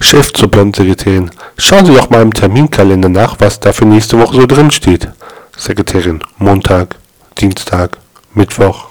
Chef zur Sekretärin. Schauen Sie doch mal im Terminkalender nach, was da für nächste Woche so drin steht. Sekretärin. Montag, Dienstag, Mittwoch,